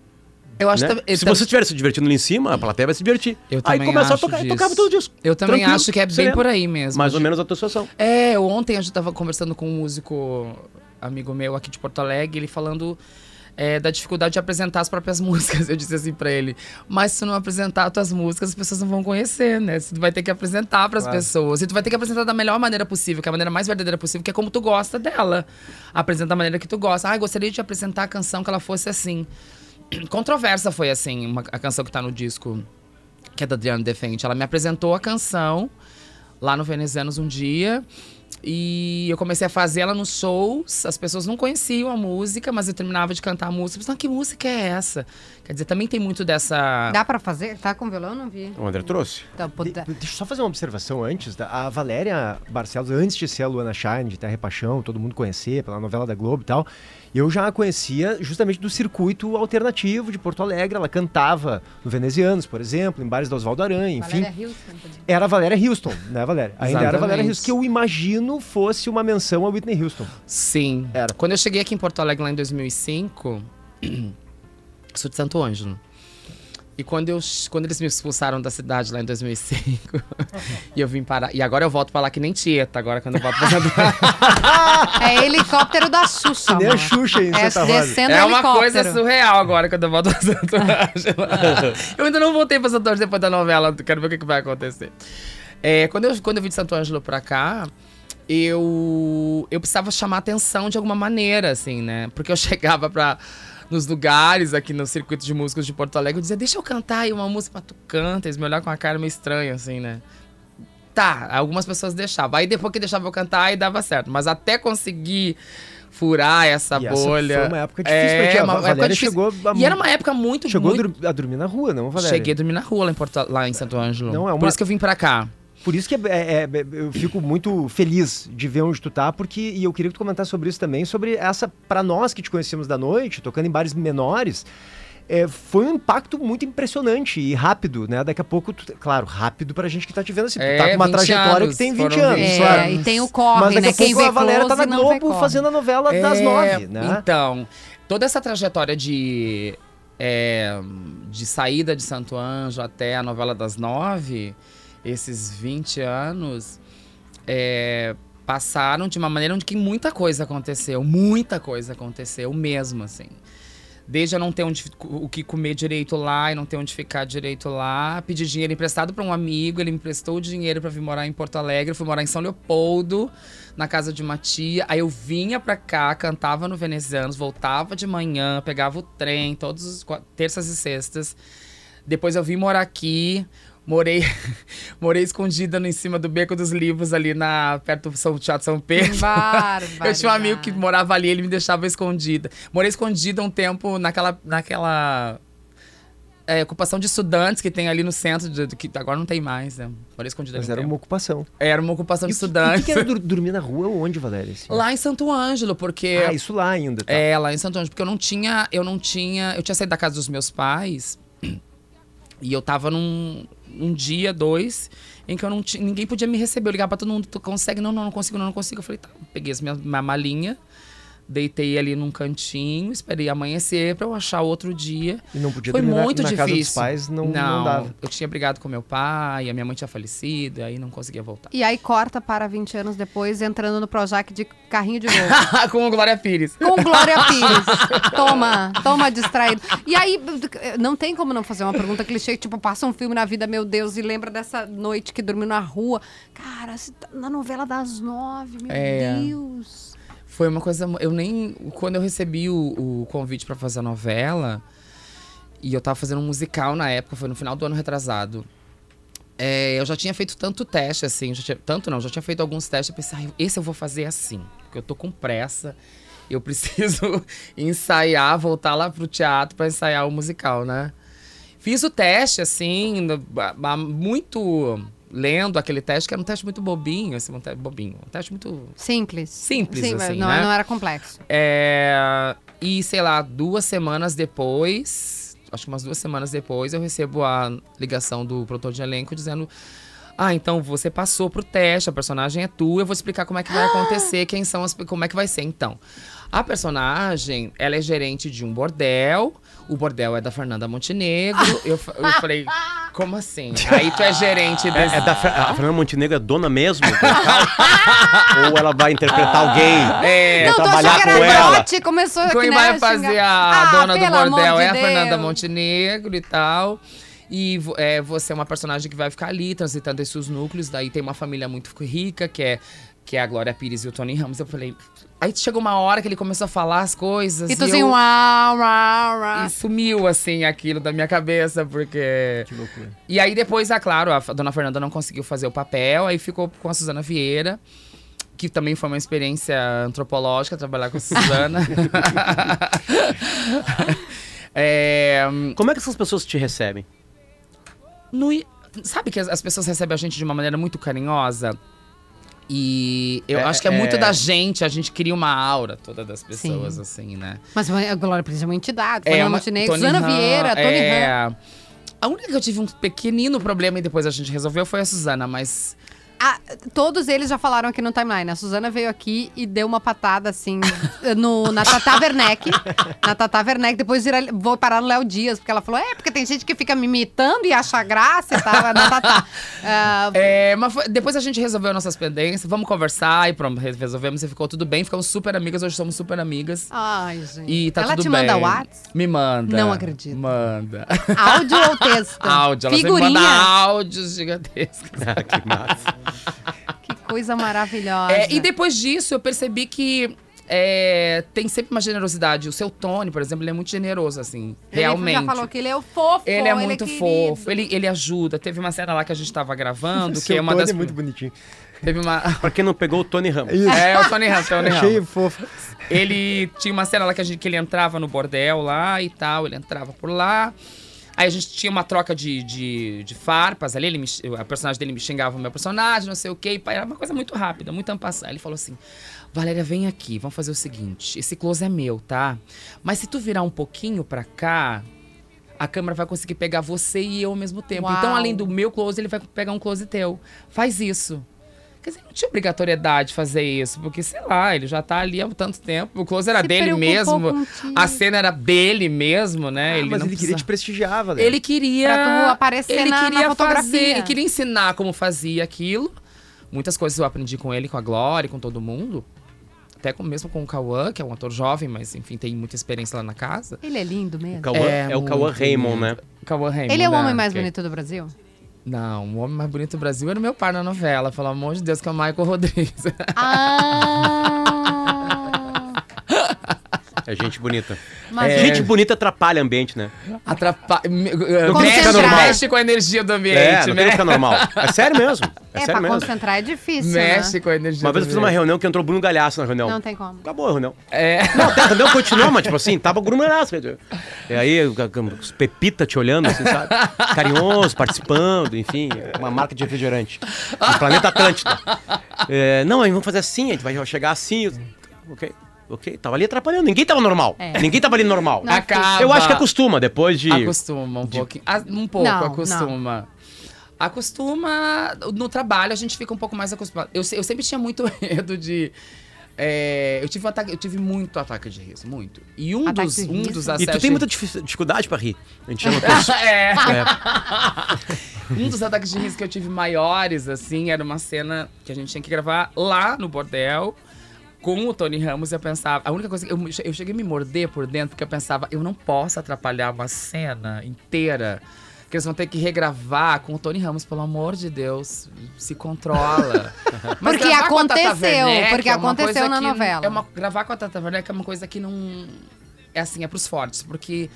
Eu acho né? eu Se tam- você estiver se divertindo ali em cima, a plateia vai se divertir. Eu aí também começou a acho tocar, disso. tocava tudo isso. Eu também Tranquilo, acho que é bem sereno. por aí mesmo. Mais ou menos a tua situação. É, ontem a gente tava conversando com um músico amigo meu aqui de Porto Alegre, ele falando é, da dificuldade de apresentar as próprias músicas. Eu disse assim pra ele, mas se tu não apresentar as tuas músicas, as pessoas não vão conhecer, né? Você vai ter que apresentar pras pessoas. E tu vai ter que apresentar da melhor maneira possível, que é a maneira mais verdadeira possível, que é como tu gosta dela. Apresenta da maneira que tu gosta. Ah, gostaria de apresentar a canção que ela fosse assim. Controversa foi assim, uma- a canção que tá no disco, que é da Adriana Defente. Ela me apresentou a canção lá no Venezianos um dia. E eu comecei a fazer ela nos shows, as pessoas não conheciam a música, mas eu terminava de cantar a música. Eu pensava, que música é essa? Quer dizer, também tem muito dessa. Dá pra fazer? Tá com violão? Não vi. O André trouxe. Tá, pô, De- deixa eu só fazer uma observação antes. da- A Valéria Barcelos, antes de ser a Luana Shine, de Terra e Paixão, todo mundo conhecer, pela novela da Globo e tal, eu já a conhecia justamente do circuito alternativo de Porto Alegre. Ela cantava no Venezianos, por exemplo, em bares do Oswaldo Aranha, enfim. Valéria dizendo. Era a Valéria Houston, né, Valéria? Ainda era a Valéria. Houston, que eu imagino fosse uma menção a Whitney Houston. Sim. Era. Quando eu cheguei aqui em Porto Alegre lá em 2005, sou de Santo Ângelo. E quando, eu, quando eles me expulsaram da cidade lá em 2005, e eu vim parar. E agora eu volto pra lá que nem Tieta, agora quando eu volto pra Santo Ângelo. É helicóptero da Xuxa, nem a. Xuxa em É, Santa Rosa. descendo É uma coisa surreal agora quando eu volto pra Santo Ângelo. eu ainda não voltei pra Santo Ângelo depois da novela, quero ver o que, que vai acontecer. É, quando, eu, quando eu vim de Santo Ângelo pra cá, eu, eu precisava chamar atenção de alguma maneira, assim, né? Porque eu chegava pra, nos lugares aqui no circuito de músicos de Porto Alegre, eu dizia, deixa eu cantar aí uma música, mas tu canta, eles me olhavam com uma cara meio estranha, assim, né? tá, algumas pessoas deixavam. Aí depois que deixava eu cantar, aí dava certo. Mas até conseguir furar essa E essa bolha. foi uma época difícil pra ti. A uma Valéria época difícil. chegou a- E era uma época muito, Chegou a muito... a dormir na rua, não, Valéria? Cheguei a dormir na rua lá em, Porto, lá em Santo Ângelo. Não, é uma- Por isso que eu vim pra cá. Por isso que é- é- é- eu fico muito feliz de ver onde tu tá, porque e eu queria que tu comentasse sobre isso também, sobre essa, pra nós que te conhecemos da noite, tocando em bares menores, é, foi um impacto muito impressionante e rápido, né? Daqui a pouco, tu- claro, rápido pra gente que tá te vendo assim, tu É, tá com uma 20 trajetória anos, que tem 20 foram anos, 20 É, claro. e tem o corre, Mas daqui né? a Quem pouco vê a Valéria tá na Globo fazendo a novela das É, nove, né? Então, toda essa trajetória de, é, de saída de Santo Anjo até a novela das nove, esses 20 anos, é, passaram de uma maneira onde que muita coisa aconteceu. Muita coisa aconteceu mesmo, assim. Desde eu não ter onde, o que comer direito lá e não ter onde ficar direito lá, pedi dinheiro emprestado para um amigo, ele me emprestou o dinheiro para vir morar em Porto Alegre, eu fui morar em São Leopoldo, na casa de uma tia. Aí eu vinha pra cá, cantava no Venezianos, voltava de manhã, pegava o trem todos os terças e sextas. Depois eu vim morar aqui, morei morei escondida no, em cima do Beco dos Livros ali na perto do São Teatro São Pedro. Eu tinha um amigo que morava ali, ele me deixava escondida. Morei escondida um tempo naquela. naquela é, ocupação de estudantes que tem ali no centro, de, de- que agora não tem mais, né? Morei escondida Mas ali um era tempo. uma ocupação. Era uma ocupação E de que- estudantes. O que, que era dur- dormir na rua ou onde, Valéria? assim? Lá em Santo Ângelo, porque. Ah, isso lá ainda, tá? É, lá em Santo Ângelo, porque eu não tinha. Eu não tinha. Eu tinha saído da casa dos meus pais. E eu tava num um dia, dois, em que eu não tinha. Ninguém podia me receber. Eu ligava pra todo mundo, tu consegue? Não, não, não consigo, não, não consigo. Eu falei, tá. Peguei as minhas, minha malinha, deitei ali num cantinho, esperei amanhecer pra eu achar outro dia. E não podia Foi dormir na- muito na, difícil. casa dos pais, não, não, dava. Eu tinha brigado com meu pai, a minha mãe tinha falecido, e aí não conseguia voltar. E aí corta para 20 anos depois, entrando no Projac de carrinho de gol. com o Glória Pires. Com Glória Pires. Toma, toma distraído. E aí, não tem como não fazer uma pergunta clichê, tipo, passa um filme na vida, meu Deus, e lembra dessa noite que dormiu na rua. Cara, tá na novela das nove, meu É. Deus. Foi uma coisa. Eu nem. Quando eu recebi o, o convite pra fazer a novela, e eu tava fazendo um musical na época, foi no final do ano retrasado. é, eu já tinha feito tanto teste, assim, tinha- tanto não, já tinha feito alguns testes. Eu pensei, "Ai, esse eu vou fazer assim, porque eu tô com pressa. Eu preciso ensaiar, voltar lá pro teatro pra ensaiar o musical, né? Fiz o teste, assim, muito lendo aquele teste, que era um teste muito bobinho, assim, um teste bobinho. Um teste muito Simples. Simples, Sim, assim, não, né? não era complexo. é, e, sei lá, duas semanas depois, acho que umas duas semanas depois, eu recebo a ligação do produtor de elenco dizendo. Ah, então você passou pro teste, a personagem é tua, eu vou explicar como é que vai acontecer, quem são as. como é que vai ser. Então, a personagem, ela é gerente de um bordel, o bordel é da Fernanda Montenegro. eu, eu falei, como assim? Aí tu é gerente desse. É, é da Fer- a Fernanda Montenegro é dona mesmo? Ou ela vai interpretar alguém? É, Vai não, tô trabalhar com ela? trote, começou aqui, Quem né, vai a fazer a Ah, dona do bordel de é a Fernanda. Montenegro e tal. E é, você é uma personagem que vai ficar ali, transitando esses núcleos. Daí tem uma família muito rica, que é, que é a Glória Pires e o Tony Ramos. Eu falei. Aí chegou uma hora que ele começou a falar as coisas. E tu assim, eu- uau, uau, uau. e sumiu, assim, aquilo da minha cabeça, porque. Que loucura. E aí depois, é claro, a dona Fernanda não conseguiu fazer o papel, aí ficou com a Suzana Vieira, que também foi uma experiência antropológica trabalhar com a Suzana. é, Como é que essas pessoas te recebem? no sabe que as, as pessoas recebem a gente de uma maneira muito carinhosa? E eu É, acho que é, muito é. da gente, a gente cria uma aura toda das pessoas, assim, né? Mas a Glória Pires é uma entidade. Fernanda uma- Montenegro, Tony Susana Han, Vieira, Tony Han. é... A única que eu tive um pequenino problema e depois a gente resolveu foi a Suzana, mas Ah, todos eles já falaram aqui no timeline. A Suzana veio aqui e deu uma patada, assim, no, na Tata Werneck. na Tata Werneck. Depois vira- vou parar no Léo Dias, porque ela falou, é, porque tem gente que fica me imitando e acha graça e tal. Na Tata. Ah, É, mas foi- depois a gente resolveu nossas pendências, vamos conversar e pronto, re- resolvemos e ficou tudo bem. Ficamos super amigas, hoje somos super amigas. Ai, gente. E tá ela tudo te bem. manda WhatsApp? Me manda. Não acredito. Manda. Áudio ou texto? Áudio, ela Figurinha? manda áudios gigantescos. Ah, que massa. Que coisa maravilhosa. É, e depois disso, eu percebi que é, tem sempre uma generosidade. O seu Tony, por exemplo, ele é muito generoso, assim. Ele realmente. já falou que ele é o fofo. Ele é muito querido. fofo, ele, ele ajuda. Teve uma cena lá que a gente tava gravando, que é uma Tony das. é muito bonitinho. Teve uma. Pra quem não pegou, o Tony Ramos. É, o Tony Ramos, Tony Achei Ramos. fofo. Ele tinha uma cena lá que, a gente, que ele entrava no bordel lá e tal, ele entrava por lá. Aí a gente tinha uma troca de, de, de farpas ali, ele me, a personagem dele me xingava o meu personagem, não sei o quê. Era uma coisa muito rápida, muito ampassada. Ele falou assim: Valéria, vem aqui, vamos fazer o seguinte: esse close é meu, tá? Mas se tu virar um pouquinho pra cá, a câmera vai conseguir pegar você e eu ao mesmo tempo. Uau. Então, além do meu close, ele vai pegar um close teu. Faz isso. Quer dizer, não tinha obrigatoriedade de fazer isso, porque, sei lá, ele já tá ali há tanto tempo. O close era Se dele mesmo. A cena era dele mesmo, né? Ah, ele mas não ele queria te prestigiar, Valéria. Ele queria. Pra tu aparecer ele na- na queria fotografia. fazer, ele queria ensinar como fazia aquilo. Muitas coisas eu aprendi com ele, com a Glória, com todo mundo. Até com, mesmo com o Cauã, que é um ator jovem, mas enfim, tem muita experiência lá na casa. Ele é lindo mesmo. Cauã- é o Cauã Raymond, né? Cauã Raymond. Ele é o né? homem mais ok. bonito do Brasil? Não, o homem mais bonito do Brasil era o meu par na novela, pelo amor de Deus, que é o Michael Rodrigues. Ah! É gente bonita. Mas É. Gente bonita atrapalha o ambiente, né? Atrapalha. Mexe, normal. mexe com a energia do ambiente, É, não né? que ficar normal. É sério mesmo. É, é, sério pra mesmo. concentrar é difícil, Mexe né? com a energia Uma vez do eu fiz uma reunião que entrou Bruno Galhaço na reunião. Não tem como. Acabou a reunião. É. Não, até a reunião continuou, mas tipo assim, tava o Bruno Galhaço. E aí, os Pepita te olhando, assim, sabe? Carinhoso, participando, enfim, uma marca de refrigerante. No planeta Atlântida. É, não, aí vamos fazer assim, a gente vai chegar assim. Ok, ok. Tava ali atrapalhando. Ninguém tava normal. É. Ninguém tava ali normal. Não, Acaba. Eu acho que acostuma depois de. Acostuma um pouquinho. Ah, Um pouco, Não, acostuma. Acostuma. No trabalho a gente fica um pouco mais acostumado. Eu, eu sempre tinha muito medo de. é, eu, tive um ataque, eu tive muito ataque de riso, muito. E um Ataque dos, de um dos E acessos. tu tem muita dif- dificuldade pra rir. A gente chama isso. é. É. Um dos ataques de riso que eu tive maiores, assim, era uma cena que a gente tinha que gravar lá no bordel com o Tony Ramos. Eu pensava, a única coisa que eu, eu cheguei a me morder por dentro, porque eu pensava, eu não posso atrapalhar uma cena inteira. Que eles vão ter que regravar com o Tony Ramos, pelo amor de Deus, se controla. Mas Porque aconteceu, Werneck porque é aconteceu na novela. É uma, gravar com a Tata Werneck é uma coisa que não. É assim, é pros fortes, porque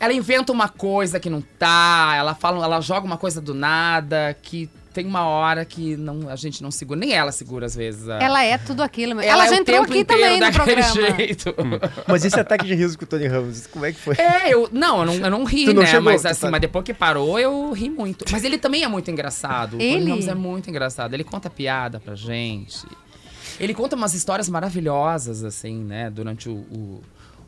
ela inventa uma coisa que não tá, ela fala, ela joga uma coisa do nada, que tem uma hora que não, a gente não segura, nem ela segura às vezes. a- Ela é tudo aquilo. Ela, é já o entrou aqui também no programa. jeito. Mas esse ataque de riso com o Tony Ramos, como é que foi? É, eu. Não, eu não, eu não ri, Tu não né? chegou, mas assim, tá- mas depois que parou, eu ri muito. Mas ele também é muito engraçado. O Ele? Tony Ramos é muito engraçado. Ele conta piada pra gente. Ele conta umas histórias maravilhosas, assim, né? Durante o. o- o-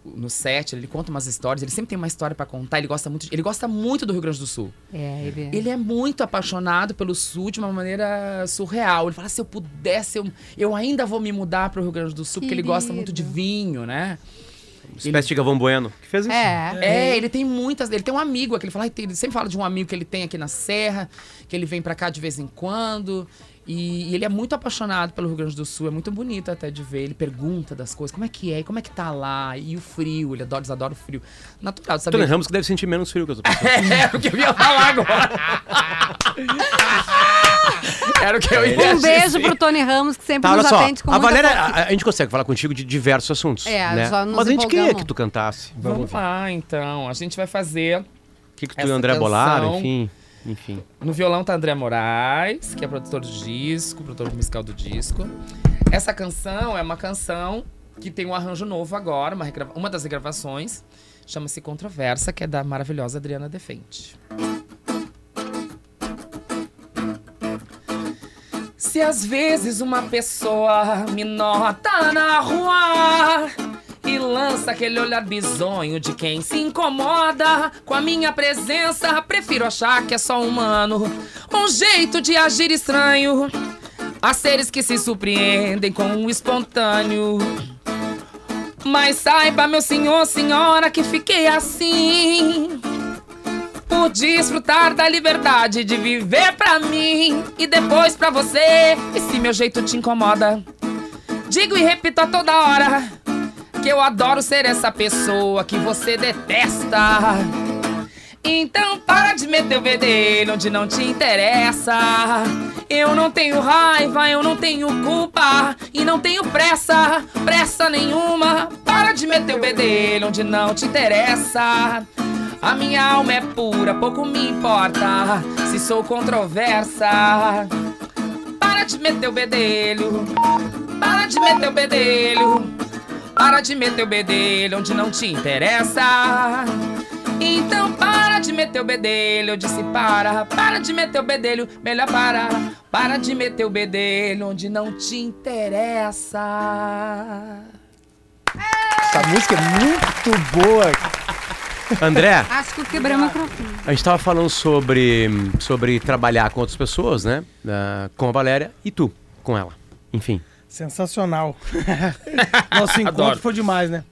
no set, ele conta umas histórias, ele sempre tem uma história pra contar, ele gosta muito, de- ele gosta muito do Rio Grande do Sul. É, ele... Ele é muito apaixonado pelo Sul de uma maneira surreal. Ele fala: se eu pudesse, eu, eu ainda vou me mudar pro Rio Grande do Sul, porque ele gosta muito de Querido. vinho, né? Espécie de Gavão Bueno. Que fez isso. É. É, ele tem muitas. Ele tem um amigo aqui. Ele, fala, ele sempre fala de um amigo que ele tem aqui na Serra, que ele vem pra cá de vez em quando. E, e ele é muito apaixonado pelo Rio Grande do Sul. É muito bonito até de ver. Ele pergunta das coisas: como é que é? Como é que tá lá? E o frio. Ele adora, eles adoram o frio. Natural, sabe? Tony Ramos que deve sentir menos frio que as outras pessoas. É o que eu ia falar agora. Era o que eu ia Um beijo dizer. pro Tony Ramos, que sempre Tá, olha nos só. atende com A Valéria, a, a gente consegue falar contigo de diversos assuntos. É, né? só nos Mas a gente queria que tu cantasse. O Vamos lá, então. A gente vai fazer. que, que tu e o André bolaram, canção- enfim. Enfim. No violão tá André Moraes, que é produtor do disco, produtor musical do disco. Essa canção é uma canção que tem um arranjo novo agora, uma, regrava- uma das regravações. Chama-se Controversa, que é da maravilhosa Adriana Defente. Se às vezes uma pessoa me nota na rua e lança aquele olhar bizonho de quem se incomoda com a minha presença, prefiro achar que é só humano, um jeito de agir estranho. Há seres que se surpreendem com o espontâneo. Mas saiba, meu senhor, senhora, que fiquei assim por desfrutar da liberdade de viver pra mim e depois pra você. E se meu jeito te incomoda, digo e repito a toda hora que eu adoro ser essa pessoa que você detesta. Então para de meter o bedelho onde não te interessa. Eu não tenho raiva, eu não tenho culpa e não tenho pressa, pressa nenhuma. Para de meter o bedelho onde não te interessa. A minha alma é pura, pouco me importa se sou controversa. Para de meter o bedelho, para de meter o bedelho, para de meter o bedelho onde não te interessa. Então para de meter o bedelho, eu disse para, para de meter o bedelho, melhor para, para de meter o bedelho onde não te interessa. Essa música é muito boa. André, Acho que eu quebrei o microfone. a gente tava falando sobre, sobre trabalhar com outras pessoas, né? Ah, com a Valéria e tu, com ela. Enfim. Sensacional. Nosso encontro Adoro. foi demais, né?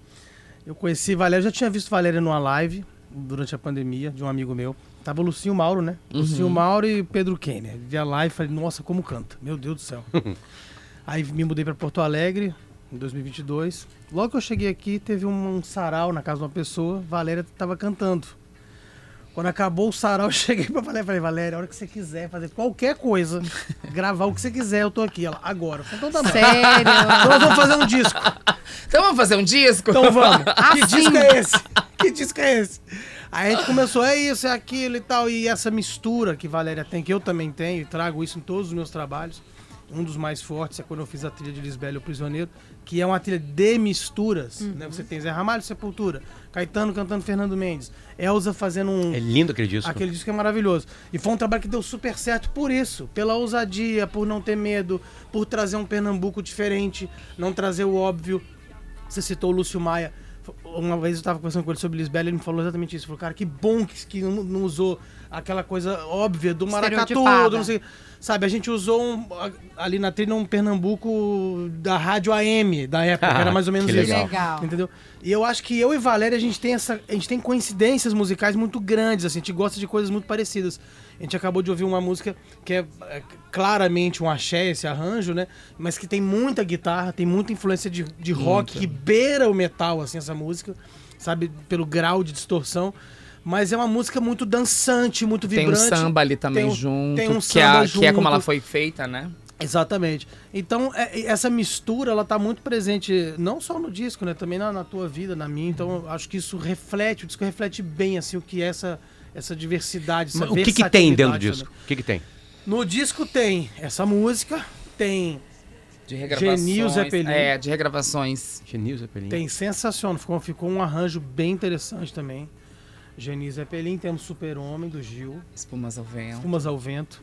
Eu conheci Valéria, já tinha visto Valéria numa live durante a pandemia de um amigo meu. Tava o Lucinho Mauro, né? Lucinho Mauro e Pedro Kenner. Vi a live e falei, nossa, como canta. Meu Deus do céu. Aí me mudei para Porto Alegre em 2022. Logo que eu cheguei aqui, teve um, um sarau na casa de uma pessoa. Valéria tava cantando. Quando acabou o sarau, eu cheguei pra Valéria e falei, Valéria, a hora que você quiser fazer qualquer coisa, gravar o que você quiser, eu tô aqui. Ela, agora. Falei, então tá bom. Sério? Então nós vamos fazer um disco. Então vamos fazer um disco? Então vamos. que Assim. disco é esse? Que disco é esse? Aí a gente começou, é isso, é aquilo e tal. E essa mistura que Valéria tem, que eu também tenho, e trago isso em todos os meus trabalhos. Um dos mais fortes é quando eu fiz a trilha de Lisbelo o Prisioneiro, que é uma trilha de misturas. Né? Você tem Zé Ramalho, Sepultura, Caetano cantando Fernando Mendes, Elza fazendo um, É lindo aquele disco. Aquele disco é maravilhoso. E foi um trabalho que deu super certo por isso. Pela ousadia, por não ter medo, por trazer um Pernambuco diferente, não trazer o óbvio. Você citou o Lúcio Maia. Uma vez eu estava conversando com ele sobre Lisbela ele me falou exatamente isso. Ele falou, cara, que bom que, que não, não usou aquela coisa óbvia do maracatu, do não sei. Sabe, a gente usou um- ali na trilha um Pernambuco da rádio AM da época, que era mais ou menos Que isso. legal. Legal. Entendeu? E eu acho que eu e Valéria, a gente tem essa. A gente tem coincidências musicais muito grandes, assim, a gente gosta de coisas muito parecidas. A gente acabou de ouvir uma música que é, é, claramente um axé, esse arranjo, né? Mas que tem muita guitarra, tem muita influência de, de rock, que beira o metal, assim, essa música, sabe? Pelo grau de distorção. Mas é uma música muito dançante, muito Tem um vibrante. samba ali também Tem um- junto, tem um que, é, samba a- que é como junto. ela foi feita, né? Exatamente. Então, é- essa mistura, ela tá muito presente, não só no disco, né? Também na, na tua vida, na minha. Então, acho que isso reflete, o disco reflete bem, assim, o que é essa, essa diversidade, essa o que, que tem dentro do disco? O que, que tem? No disco tem essa música, tem, De regravações. Genil Zeppelin. É, de regravações. Genil Zeppelin. tem Sensacional. Ficou, ficou um arranjo bem interessante também. Geni Zeppelin, temos Super Homem, do Gil. Espumas ao vento. Espumas ao Vento,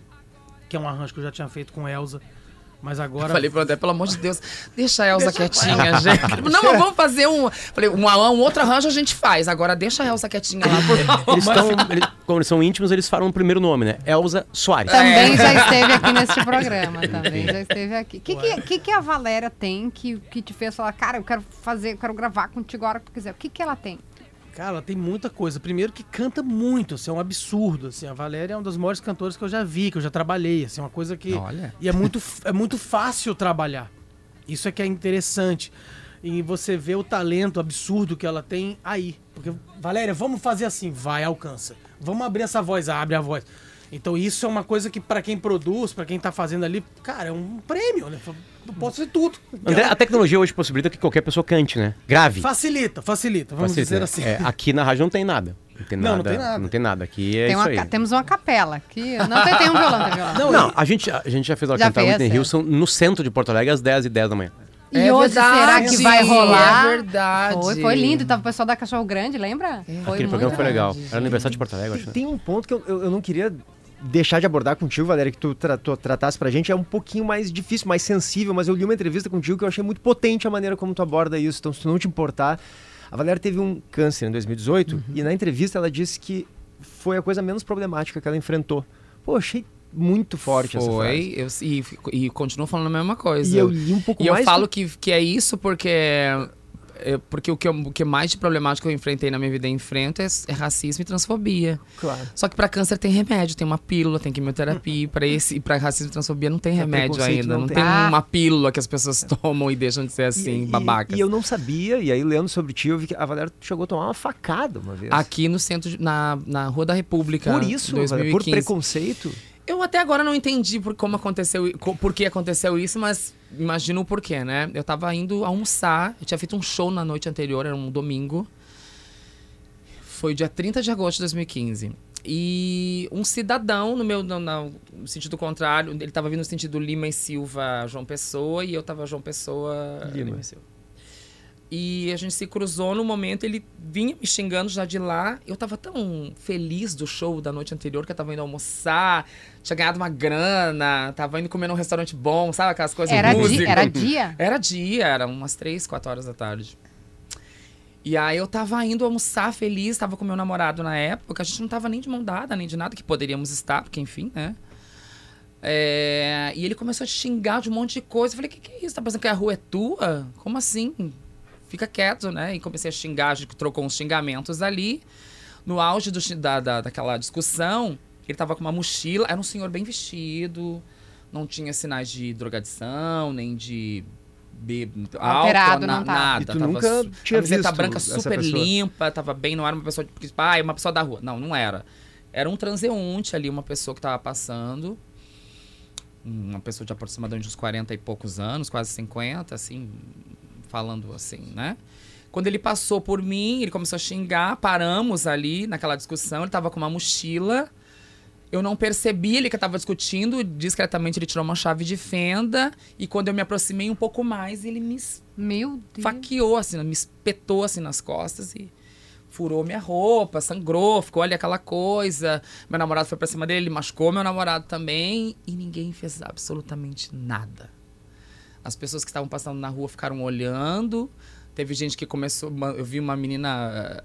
que é um arranjo que eu já tinha feito com Elza. Mas agora... Falei pro André, pelo amor de Deus, deixa a Elza quietinha, gente. Não, mas vamos fazer um. Falei, um, um outro arranjo a gente faz. Agora deixa a Elza quietinha lá. Por favor. Eles estão. eles- como eles são íntimos, eles falam o primeiro nome, né? Elza Soares. Também já esteve aqui neste programa. Também já esteve aqui. O que, que, que, que a Valéria tem que, que te fez falar, cara, eu quero fazer, eu quero gravar contigo a hora que tu quiser? O que, que ela tem? Cara, ela tem muita coisa. Primeiro que canta muito, assim, é um absurdo. Assim, a Valéria é uma das maiores cantoras que eu já vi, que eu já trabalhei. Assim, é uma coisa que. Olha. E é muito, é muito fácil trabalhar. Isso é que é interessante. E você vê o talento absurdo que ela tem aí. Porque, Valéria, vamos fazer assim, vai, alcança. Vamos abrir essa voz, abre a voz. Então isso é uma coisa que pra quem produz, pra quem tá fazendo ali, cara, é um prêmio, né? Eu posso fazer tudo. André, a tecnologia hoje possibilita que qualquer pessoa cante, né? Grave. Facilita, facilita, vamos Facilita, dizer né? assim. É, aqui na rádio não tem nada. Não tem Não, nada. não tem nada. Não tem nada. Aqui é Tem isso uma aí. temos uma capela aqui. Não tem, tem um violão, tem violão. Não, Não, a gente, a gente já fez ela Já cantar Whitney é. Houston no centro de Porto Alegre às 10 e 10 da manhã. E É hoje será que verdade, vai rolar? É verdade. Foi, foi lindo. Tava o pessoal da Cachorro Grande, lembra? Foi Aquele programa foi legal. verdade, Era aniversário de Porto Alegre, eu acho. Tem, né? tem um ponto que eu, eu, eu não queria deixar de abordar contigo, Valéria, que tu, tra tu tratasse pra gente. É um pouquinho mais difícil, mais sensível, mas eu li uma entrevista contigo que eu achei muito potente a maneira como tu aborda isso. Então, se tu não te importar. A Valéria teve um câncer em 2018 e na entrevista ela disse que foi a coisa menos problemática que ela enfrentou. Pô, achei muito forte essa frase. Foi, eu, e, e continuo falando a mesma coisa. E eu li um pouco E eu mais falo do- que, que é isso porque é, porque o que, eu, o que mais de problemático eu enfrentei na minha vida e enfrento é, é racismo e transfobia. Claro. Só que pra câncer tem remédio, tem uma pílula, tem quimioterapia. Pra esse e pra racismo e transfobia não tem remédio ainda. não Não, tem. tem, Ah. uma pílula que as pessoas tomam e deixam de ser assim, E- e- babacas. E, eu não sabia, e aí lendo sobre ti, eu vi que a Valéria chegou a tomar uma facada uma vez. Aqui no centro, de- na, na Rua da República. Por isso, Valéria, 2015. por preconceito. Eu até agora não entendi por como aconteceu, por que aconteceu isso, mas imagino o porquê, né? Eu tava indo almoçar, eu tinha feito um show na noite anterior, era um domingo. Foi dia 30 de agosto de 2015. E um cidadão, no meu no, no sentido contrário, ele tava vindo no sentido Lima e Silva, João Pessoa, e eu tava João Pessoa, Lima. Lima, e Silva. E a gente se cruzou no momento, ele vinha me xingando já de lá. Eu tava tão feliz do show da noite anterior que eu tava indo almoçar, tinha ganhado uma grana, tava indo comer num restaurante bom, sabe? Aquelas coisas Era, música. di era dia? Era dia, era umas três, quatro horas da tarde. E aí eu tava indo almoçar feliz, tava com meu namorado na época, a gente não tava nem de mão dada, nem de nada que poderíamos estar, porque enfim, né? É, e ele começou a xingar de um monte de coisa. Eu falei, que que é isso? Tá pensando que a rua é tua? Como assim? Fica quieto, né? E comecei a xingar, a gente trocou uns xingamentos ali. No auge do, da, da, daquela discussão, ele tava com uma mochila, era um senhor bem vestido, não tinha sinais de drogadição, nem de be- Alterado, álcool, não tava. nada. E tu Tava nunca su- tinha camiseta visto branca super limpa, tava bem, não era uma pessoa de, ah, é uma pessoa da rua. Não, não era. Era um transeunte ali, uma pessoa que tava passando. Uma pessoa de aproximadamente uns 40 e poucos anos, quase 50, assim, falando assim, né? Quando ele passou por mim, ele começou a xingar, paramos ali naquela discussão, ele tava com uma mochila. Eu não percebi ele que eu tava discutindo, discretamente ele tirou uma chave de fenda e quando eu me aproximei um pouco mais, ele me Meu Deus. faqueou assim, me espetou assim nas costas e furou minha roupa, sangrou, ficou ali aquela coisa. Meu namorado foi pra cima dele, ele machucou meu namorado também e ninguém fez absolutamente nada. As pessoas que estavam passando na rua ficaram olhando. Teve gente que começou, eu vi uma menina eh,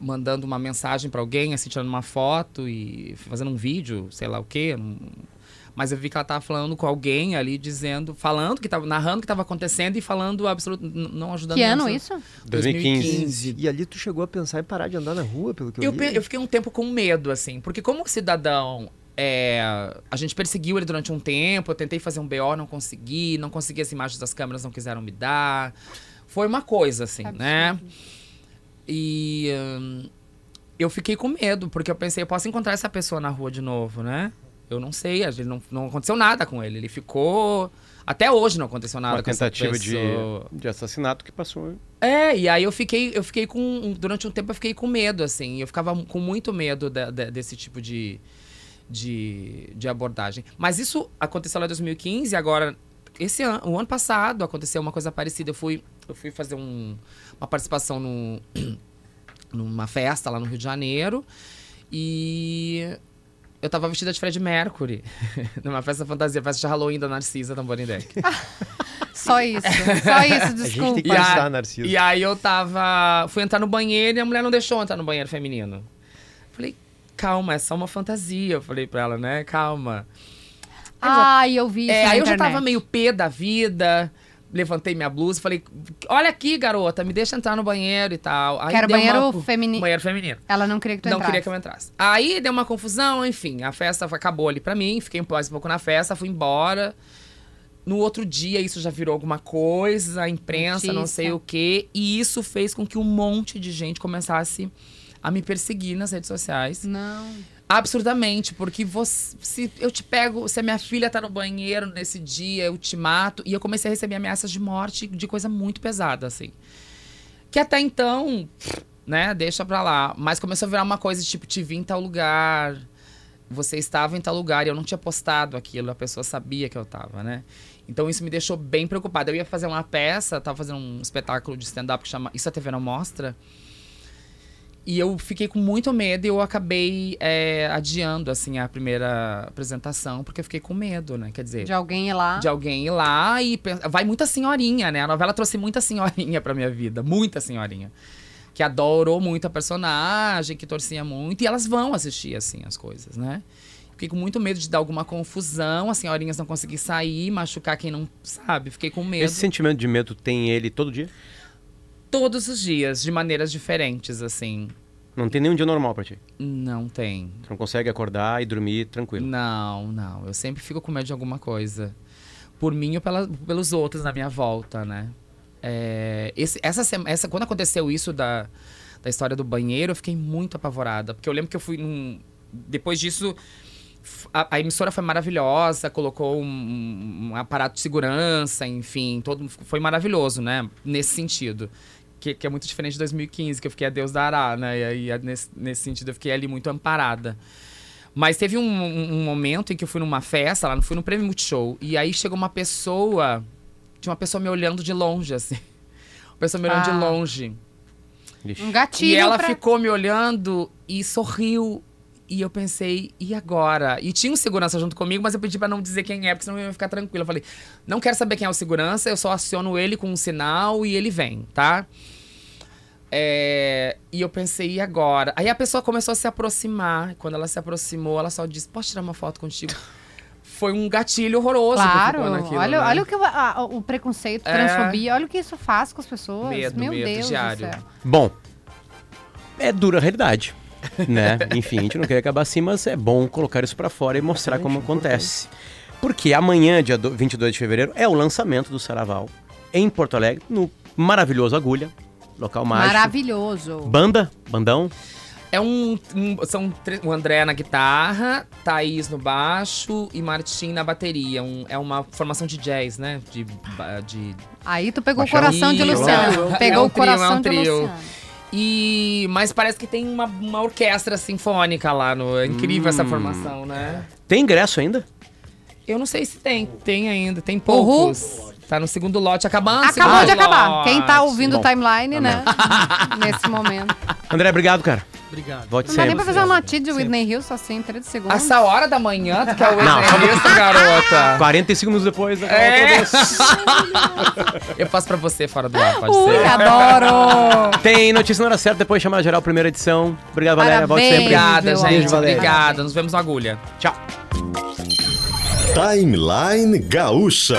mandando uma mensagem pra alguém, assim, tirando uma foto e fazendo um vídeo, sei lá o quê. Mas eu vi que ela tava falando com alguém ali, dizendo, falando que tava, narrando o que estava acontecendo e falando absoluto, não ajudando Que ano isso? 2015. E ali tu chegou a pensar em parar de andar na rua, pelo que eu, Eu, eu fiquei um tempo com medo, assim, porque como cidadão, é, a gente perseguiu ele durante um tempo, eu tentei fazer um BO, não consegui, não consegui as imagens das câmeras, não quiseram me dar. Foi uma coisa, assim, né? E hum, eu fiquei com medo, porque eu pensei, eu posso encontrar essa pessoa na rua de novo, né? Eu não sei, a gente não, não aconteceu nada com ele. Ele ficou. Até hoje não aconteceu nada Uma com essa tentativa de, de assassinato que passou. É, e aí eu fiquei, eu fiquei com. Durante um tempo eu fiquei com medo, assim. Eu ficava com muito medo da- da- desse tipo de, de, de abordagem. Mas isso aconteceu lá em 2015 e agora. Esse ano, o ano passado aconteceu uma coisa parecida. Eu fui, eu fui fazer um- uma participação no, numa festa lá no Rio de Janeiro. E eu tava vestida de Fred Mercury. numa festa fantasia, festa de Halloween da Narcisa Tamborindec. Só isso. Só isso, A gente tem desculpa. que E a-. E aí eu tava. Fui entrar no banheiro e a mulher não deixou entrar no banheiro feminino. Calma, é só uma fantasia. Eu falei pra ela, né? Calma. Ai, eu vi É, aí eu já tava meio pé da vida. Levantei minha blusa e falei, olha aqui, garota, me deixa entrar no banheiro e tal. Aí Quero deu banheiro uma- feminino. Banheiro feminino. Ela não queria que tu Não entrasse. queria que eu entrasse. Aí deu uma confusão, enfim, a festa acabou ali pra mim, fiquei mais um pouco na festa, fui embora. No outro dia isso já virou alguma coisa, a imprensa, não Notícia. sei o quê, e isso fez com que um monte de gente começasse a me perseguir nas redes sociais. Não. Absurdamente, porque você, se eu te pego, se a minha filha tá no banheiro nesse dia, eu te mato. E eu comecei a receber ameaças de morte de coisa muito pesada, assim. Que até então, né, deixa pra lá. Mas começou a virar uma coisa tipo, te vi em tal lugar, você estava em tal lugar, e eu não tinha postado aquilo, a pessoa sabia que eu tava, né? Então isso me deixou bem preocupada. Eu ia fazer uma peça, tava fazendo um espetáculo de stand-up que chama Isso a TV não mostra. E eu fiquei com muito medo e eu acabei é, adiando, assim, a primeira apresentação, porque eu fiquei com medo, né? Quer dizer, De alguém ir lá. de alguém ir lá e... Vai muita senhorinha, né? A novela trouxe muita senhorinha pra minha vida, muita senhorinha. Que adorou muito a personagem, que torcia muito. E elas vão assistir, assim, as coisas, né? Fiquei com muito medo de dar alguma confusão, as senhorinhas não conseguir sair, machucar quem não sabe. Fiquei com medo. Esse sentimento de medo tem ele todo dia? Todos os dias, de maneiras diferentes, assim. Não tem nenhum dia normal pra ti. Não tem. Você não consegue acordar e dormir tranquilo. Não, não. Eu sempre fico com medo de alguma coisa. Por mim ou pela- pelos outros na minha volta, né? É, esse- essa, essa, quando aconteceu isso da, da história do banheiro, eu fiquei muito apavorada. Porque eu lembro que eu fui num. Depois disso, a, a emissora foi maravilhosa, colocou um, um aparato de segurança, enfim, todo, foi maravilhoso, né? Nesse sentido. Que, que é muito diferente de 2015, que eu fiquei a Deus dará, né? E aí, nesse, nesse sentido, eu fiquei ali muito amparada. Mas teve um, um- um momento em que eu fui numa festa, lá, fui no Prêmio Multishow, e aí chegou uma pessoa, tinha uma pessoa me olhando de longe, assim. Uma pessoa me olhando Ah. de longe. Ixi. Um gatilho E ela pra- ficou me olhando e sorriu. E eu pensei, e agora? E tinha um segurança junto comigo, mas eu pedi pra não dizer quem é, porque senão eu ia ficar tranquila. Eu falei, não quero saber quem é o segurança, eu só aciono ele com um sinal e ele vem, tá? É, e eu pensei, e agora? Aí a pessoa começou a se aproximar. Quando ela se aproximou, ela só disse, posso tirar uma foto contigo? Foi um gatilho horroroso Claro, naquilo, olha, né? olha o que a- o preconceito, É. transfobia, olha o que isso faz com as pessoas. Medo, Meu medo Deus diário. do céu. Bom, é dura a realidade, né? Enfim, a gente não quer acabar assim, mas é bom colocar isso pra fora e mostrar como acontece. Porque amanhã, dia do- 22 de fevereiro, é o lançamento do Saraval em Porto Alegre, no maravilhoso Agulha, local mágico. Maravilhoso. Banda, bandão, É um, um- São o André na guitarra, Thaís no baixo e Martim na bateria. Um- é uma formação de jazz, né? De. de Aí tu pegou o coração de. Luciano. É Pegou um o trio, é coração de. Luciano. e, mas parece que tem uma, uma orquestra sinfônica lá. No, é incrível essa formação, né? tem ingresso ainda? Eu não sei se tem. Tem ainda. Tem poucos. Tá no segundo lote, acabando. Acabou segundo de acabar. lote. Quem tá ouvindo o Bom, timeline, né? Nesse momento. André, obrigado, cara. Obrigado. Volte Não dá nem sempre. pra fazer uma notícia de Whitney Houston assim, 30 segundos. Essa hora da manhã, tu quer o Não, entrevista, garota? 45 minutos depois, acabou É. Eu faço pra você fora do ar, pode Ui, ser? adoro! Tem notícia na hora certa, depois chamar geral, primeira edição. Obrigado, Valéria. Volte Parabéns. sempre. Obrigada, Beijo, gente. Valéria. Obrigada. Nos vemos no Agulha. Tchau. Timeline Gaúcha.